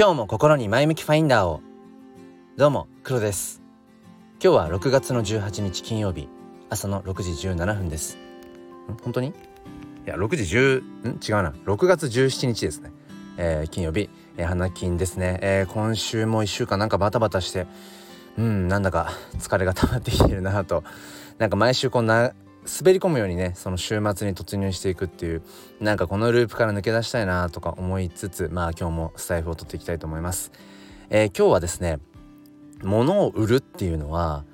今日も心に前向きファインダーを。どうも黒です。今日は6月の18日金曜日。朝の6時17分です。ん？本当に？いや6時10ん？違うな。6月17日ですね、えー、金曜日、えー、花金ですね、えー、今週も1週間なんかバタバタして。うんなんだか疲れが溜まってきてるなと。なんか毎週こんな滑り込むようにねその週末に突入していくっていうなんかこのループから抜け出したいなとか思いつつまあ今日もスタイフを取っていきたいと思います、えー、今日はですね物を売るっていうのは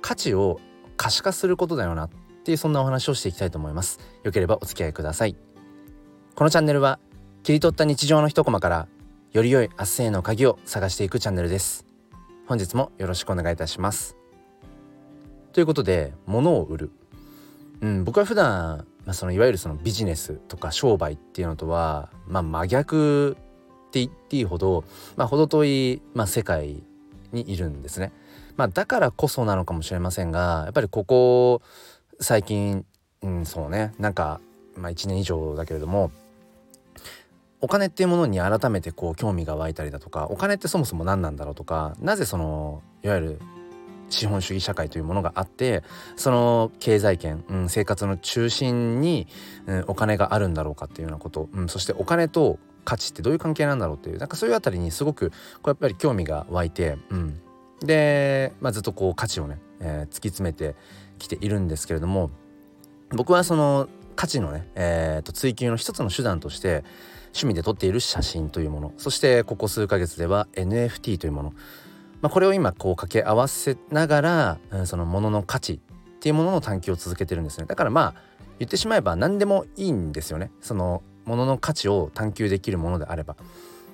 価値を可視化することだよなっていうそんなお話をしていきたいと思います。よければお付き合いください。このチャンネルは切り取った日常の一コマからより良い明日への鍵を探していくチャンネルです。本日もよろしくお願いいたします。ということで物を売る。うん、僕は普段、まあ、そのいわゆるそのビジネスとか商売っていうのとは、まあ、真逆って言っていいほど、まあ、程遠い、まあ、世界にいるんですね。まあ、だからこそなのかもしれませんがやっぱりここ最近、うん、そうねなんか、まあ、1年以上だけれどもお金っていうものに改めてこう興味が湧いたりだとかお金ってそもそも何なんだろうとかなぜそのいわゆる資本主義社会というものがあってその経済圏、うん、生活の中心に、うん、お金があるんだろうかっていうようなこと、うん、そしてお金と価値ってどういう関係なんだろうっていう。なんかそういうあたりにすごくこうやっぱり興味が湧いて、うん、で、まあ、ずっとこう価値をね、えー、突き詰めてきているんですけれども僕はその価値のね、えー、と追求の一つの手段として趣味で撮っている写真というもの。そしてここ数ヶ月では NFT というもの。まあ、これを今こう掛け合わせながら、うん、そのものの価値っていうものの探求を続けてるんですね。だからまあ言ってしまえば何でもいいんですよね。そのものの価値を探求できるものであれば、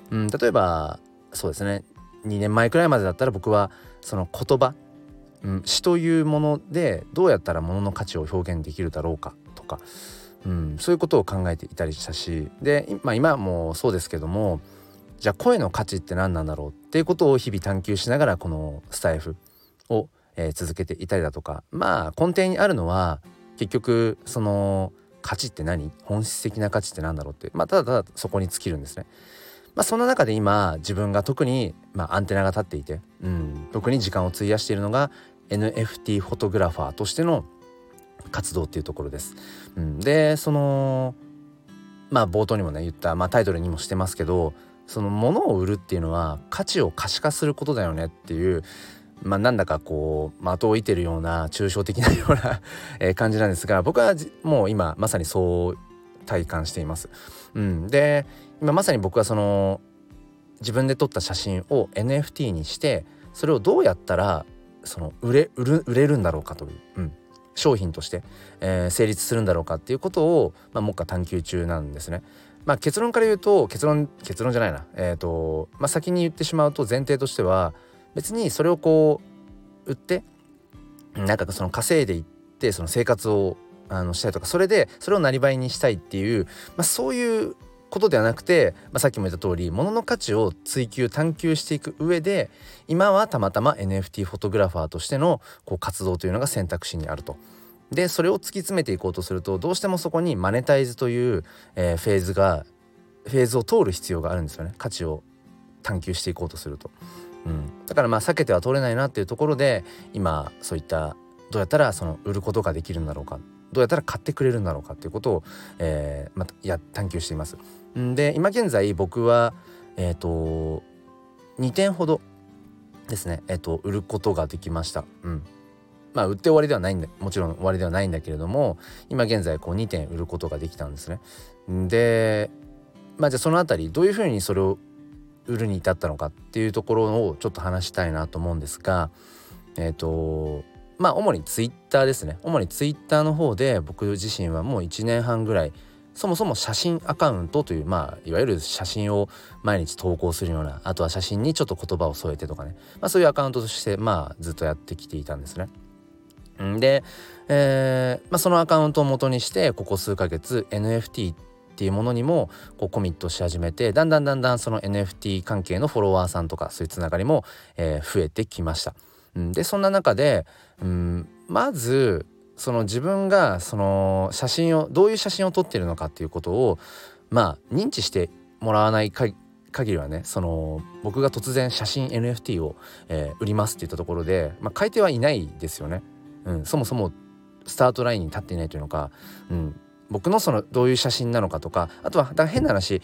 うん、例えばそうですね。2年前くらいまでだったら僕はその言葉、うん、詩というものでどうやったらものの価値を表現できるだろうかとか、うん、そういうことを考えていたりしたし。で、まあ、今もそうですけどもじゃあ声の価値って何なんだろうっていうことを日々探求しながらこのスタイフを、えー、続けていたりだとかまあ根底にあるのは結局その価値って何？本質的な価値って何だろうってまあただただそこに尽きるんですね。まあ、そんな中で今自分が特に、まあ、アンテナが立っていて、うん、特に時間を費やしているのが NFT フォトグラファーとしての活動っていうところです。うん、でそのまあ冒頭にもね言った、まあ、タイトルにもしてますけどその物を売るっていうのは価値を可視化することだよねっていうまあ、なんだかこう的を射てるような抽象的なような え感じなんですが僕はもう今まさにそう体感しています。うん、で今まさに僕はその自分で撮った写真を NFT にしてそれをどうやったらその売れ売る売れるんだろうかという、うん、商品として、えー、成立するんだろうかっていうことを、まあ、目下探求中なんですね。まあ、結論から言うと結論結論じゃないな、えーとまあ、先に言ってしまうと前提としては別にそれをこう売ってなんかその稼いでいってその生活をあのしたいとかそれでそれをなりわいにしたいっていう、まあ、そういうことではなくて、まあ、さっきも言った通り物の価値を追求探求していく上で今はたまたま NFT フォトグラファーとしてのこう活動というのが選択肢にあると。でそれを突き詰めていこうとするとどうしてもそこにマネタイズという、えー、フェーズがフェーズを通る必要があるんですよね。価値を探求していこうとすると、うん、だからまあ避けては通れないなっていうところで今そういったどうやったらその売ることができるんだろうか。どうやったら買ってくれるんだろうかっていうことを、えー、またや探求しています。で今現在僕はえっ、ー、と2点ほどですね、えーと売ることができました。うん。まあ売って終わりではないんだもちろん終わりではないんだけれども今現在こう2点売ることができたんですね。でまあじゃあその辺りどういうふうにそれを売るに至ったのかっていうところをちょっと話したいなと思うんですがえっ、ー、とまあ主にツイッターですね主にツイッターの方で僕自身はもう1年半ぐらいそもそも写真アカウントというまあいわゆる写真を毎日投稿するようなあとは写真にちょっと言葉を添えてとかね、まあ、そういうアカウントとしてまあずっとやってきていたんですね。で、えーまあ、そのアカウントを元にしてここ数ヶ月 NFT っていうものにもこうコミットし始めてだんだんだんだんその NFT 関係のフォロワーさんとかそういうつながりも、えー、増えてきました。でそんな中で、うん、まずその自分がその写真をどういう写真を撮ってるのかっていうことをまあ認知してもらわない限限りはねその僕が突然写真 NFT を、えー、売りますって言ったところで、まあ、買い手はいないですよね、うん、そもそもスタートラインに立っていないというのか、うん、僕のそのどういう写真なのかとかあとはだ変な話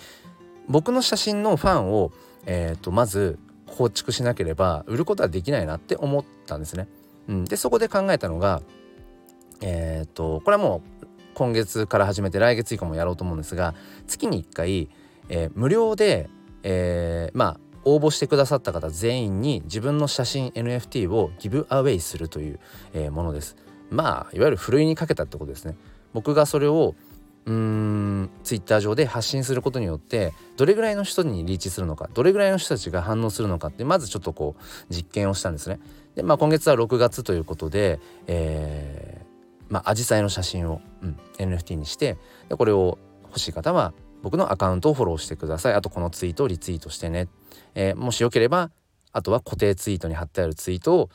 僕の写真のファンを、えー、とまず構築しなければ売ることはできないなって思ったんですね。うん、でそこで考えたのがえっ、ー、とこれはもう今月から始めて来月以降もやろうと思うんですが月に1回、えー、無料で、えー、まあ応募してくださった方全員に自分の写真 NFT をギブアウェイするという、えー、ものです。まあいわゆるふるいにかけたってことですね。僕がそれをうーんツイッター上で発信することによってどれぐらいの人にリーチするのかどれぐらいの人たちが反応するのかってまずちょっとこう実験をしたんですね。でまあ今月は6月ということで、えー、まあアジサイの写真を、うん、NFT にしてでこれを欲しい方は僕のアカウントをフォローしてくださいあとこのツイートをリツイートしてね、えー、もしよければあとは固定ツイートに貼ってあるツイートを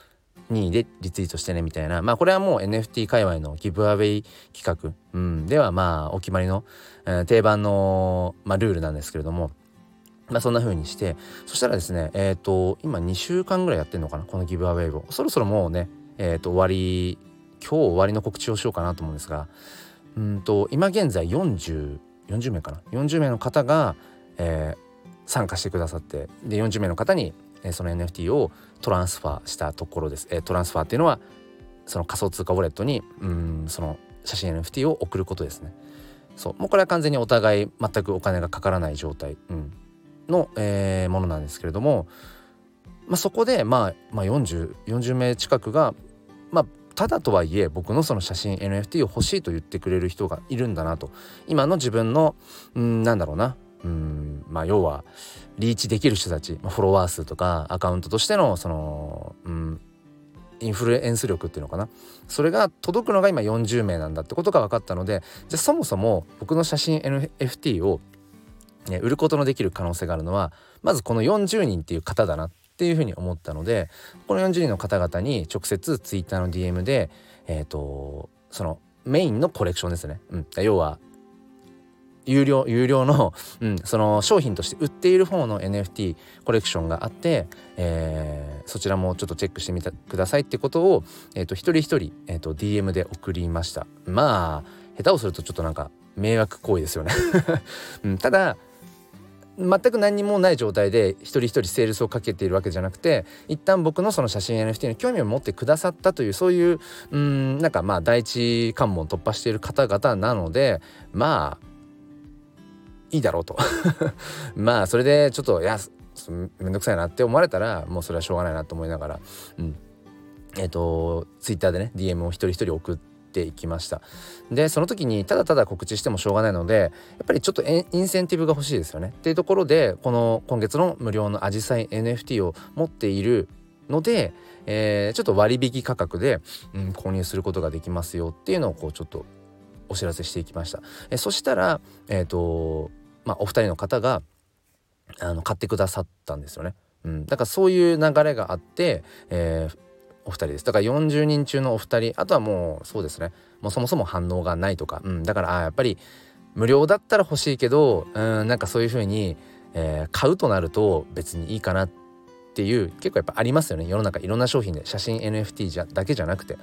2位でリツイートしてねみたいな。まあこれはもう NFT 界隈のギブアウェイ企画、うん、ではまあお決まりの、えー、定番の、まあ、ルールなんですけれども。まあそんな風にして。そしたらですねえっ、ー、と今2週間ぐらいやってんのかなこのギブアウェイを。そろそろもうねえっ、ー、と終わり今日終わりの告知をしようかなと思うんですが。うんと今現在4040名かな？40名の方が、えー、参加してくださってで40名の方にえその NFT をトランスファーしたところです。えトランスファーっていうのはその仮想通貨ウォレットにうんその写真 NFT を送ることですね。そうもうこれは完全にお互い全くお金がかからない状態、うん、の、えー、ものなんですけれども、まあ、そこで、まあ、まあ40、40名近くが、まあ、ただとはいえ僕のその写真 NFT を欲しいと言ってくれる人がいるんだなと今の自分のうんなんだろうなうんまあ要はリーチできる人たち、ま、フォロワー数とかアカウントとしてのその、うん、インフルエンス力っていうのかな。それが届くのが今40名なんだってことが分かったのでじゃそもそも僕の写真 NFT を、ね、売ることのできる可能性があるのはまずこの40人っていう方だなっていうふうに思ったのでこの40人の方々に直接 Twitter の DM でえっ、ー、とそのメインのコレクションですね、うん、要は有料有料の、うん、その商品として売っている方の NFT コレクションがあって、えー、そちらもちょっとチェックしてみてくださいってことを、えーと、一人一人、えーと、DM で送りました。まあ下手をするとちょっとなんか迷惑行為ですよね。うん、ただ全く何もない状態で一人一人セールスをかけているわけじゃなくて一旦僕のその写真 NFT に興味を持ってくださったというそういううんなんかまあ第一関門突破している方々なのでまあいいだろうと。まあそれでちょっといやめんどくさいなって思われたらもうそれはしょうがないなと思いながら、うん、えっ、ー、とツイッターでね DM を一人一人送っていきました。でその時にただただ告知してもしょうがないのでやっぱりちょっとインセンティブが欲しいですよね。っていうところでこの今月の無料のアジサイ NFT を持っているので、えー、ちょっと割引価格で、うん、購入することができますよっていうのをこうちょっとお知らせしていきました。えそしたら、えーとまあ、お二人の方があの買ってくださったんですよね。うん、だからそういう流れがあって、えー、お二人です。だから40人中のお二人あとはもうそうですね。もうそもそも反応がないとか、うん、だからあやっぱり無料だったら欲しいけど、うん、なんかそういう風に、えー、買うとなると別にいいかなっていう結構やっぱありますよね。世の中いろんな商品で写真 NFT じゃだけじゃなくて。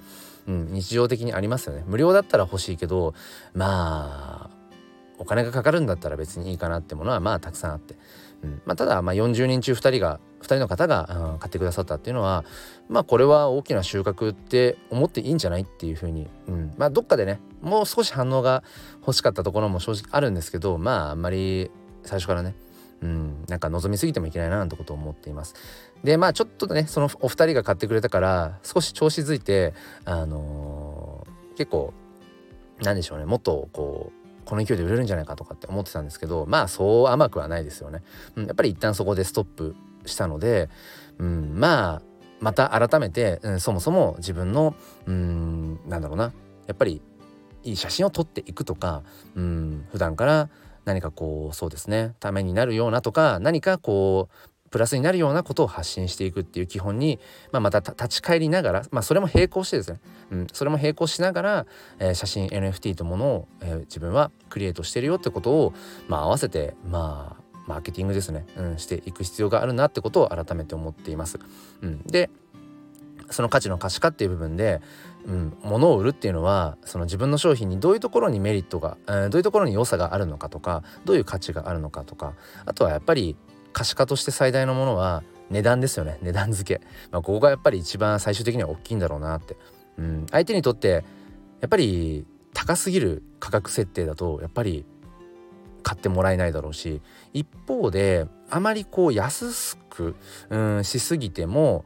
うん、日常的にありますよね。無料だったら欲しいけどまあお金がかかるんだったら別にいいかなってものはまあたくさんあって、うん。まあ、ただまあ40人中2人が2人の方が、うん、買ってくださったっていうのはまあこれは大きな収穫って思っていいんじゃないっていうふうに、うん、まあどっかでねもう少し反応が欲しかったところも正直あるんですけどまああんまり最初からねうん、なんか望みすぎてもいけないななんてことを思っています。でまあちょっとねそのお二人が買ってくれたから少し調子づいてあのー、結構なんでしょうねもっとこうこの勢いで売れるんじゃないかとかって思ってたんですけどまあそう甘くはないですよね。うん、やっぱり一旦そこでストップしたので、うん、まあまた改めて、うん、そもそも自分のうんなんだろうなやっぱりいい写真を撮っていくとか、うん、普段から何かこうそうですねためになるようなとか何かこうプラスになるようなことを発信していくっていう基本に、まあ、また立ち返りながら、まあ、それも並行してですね、うん、それも並行しながら、えー、写真 NFT とものを、えー、自分はクリエイトしてるよってことを、まあ、合わせてまあマーケティングですね、うん、していく必要があるなってことを改めて思っています。うん、でその価値の可視化っていう部分で、うん、物を売るっていうのはその自分の商品にどういうところにメリットが、えー、どういうところに良さがあるのかとかどういう価値があるのかとかあとはやっぱり可視化として最大のものは値段ですよね。値段付け、まあ、ここがやっぱり一番最終的には大きいんだろうなって、うん、相手にとってやっぱり高すぎる価格設定だとやっぱり買ってもらえないだろうし一方であまりこう安く、うん、しすぎても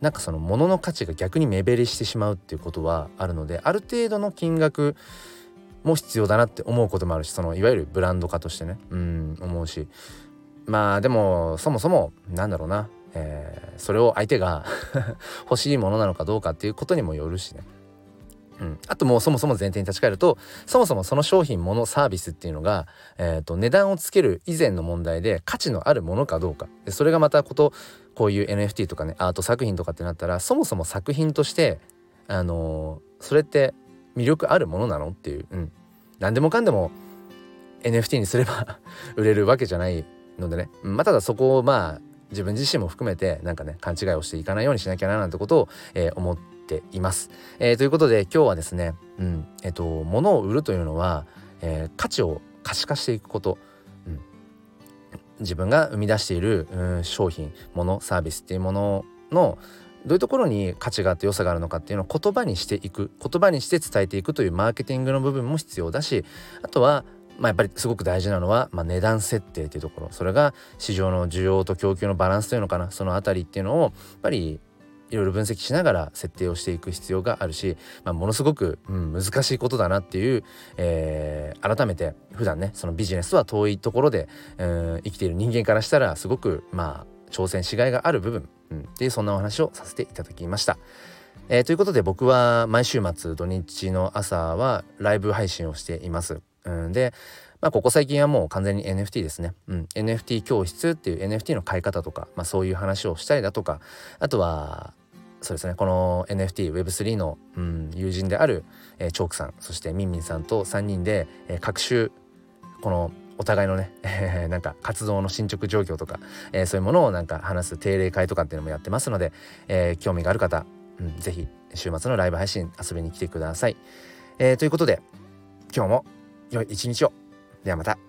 なんかその物の価値が逆に目減りしてしまうっていうことはあるのである程度の金額も必要だなって思うこともあるしそのいわゆるブランド化としてね。うん思うし。まあでもそもそもなんだろうな、えー、それを相手が 欲しいものなのかどうかっていうことにもよるしね。うん、あともうそもそも前提に立ち返るとそもそもその商品ものサービスっていうのが、えーと、値段をつける以前の問題で価値のあるものかどうか。でそれがまたことこういう NFT とかねアート作品とかってなったらそもそも作品としてあのー、それって魅力あるものなのっていう、うん、何でもかんでも NFT にすれば 売れるわけじゃないのでね、まあ、ただそこをまあ自分自身も含めてなんかね勘違いをしていかないようにしなきゃななんてことを、えー、思っています。えー、ということで今日はですね、うんえっ、ー、と物を売るというのは、えー、価値を可視化していくこと、うん、自分が生み出している、うん、商品物サービスっていうもののどういうところに価値があって良さがあるのかっていうのを言葉にしていく。言葉にして伝えていくというマーケティングの部分も必要だしあとはまあ、やっぱりすごく大事なのは、まあ、値段設定というところそれが市場の需要と供給のバランスというのかなその辺りっていうのをやっぱりいろいろ分析しながら設定をしていく必要があるし、まあ、ものすごく、うん、難しいことだなっていう、えー、改めて普段ねそのビジネスは遠いところで、えー、生きている人間からしたらすごくまあ挑戦しがいがある部分、うん、っていうそんなお話をさせていただきました。えー、ということで僕は毎週末土日の朝はライブ配信をしています。うん、で、まあ、ここ最近はもう完全に NFT ですね。うん、NFT 教室っていう NFT の買い方とか、まあ、そういう話をしたりだとかあとはそうですねこの NFTWeb3 の、うん、友人である、えー、チョークさんそしてミンミンさんと3人で、えー、各週このお互いのね、えー、なんか活動の進捗状況とか、えー、そういうものをなんか話す定例会とかっていうのもやってますので、えー、興味がある方、うん、ぜひ週末のライブ配信遊びに来てください。えー、ということで今日も良い一日を。ではまた。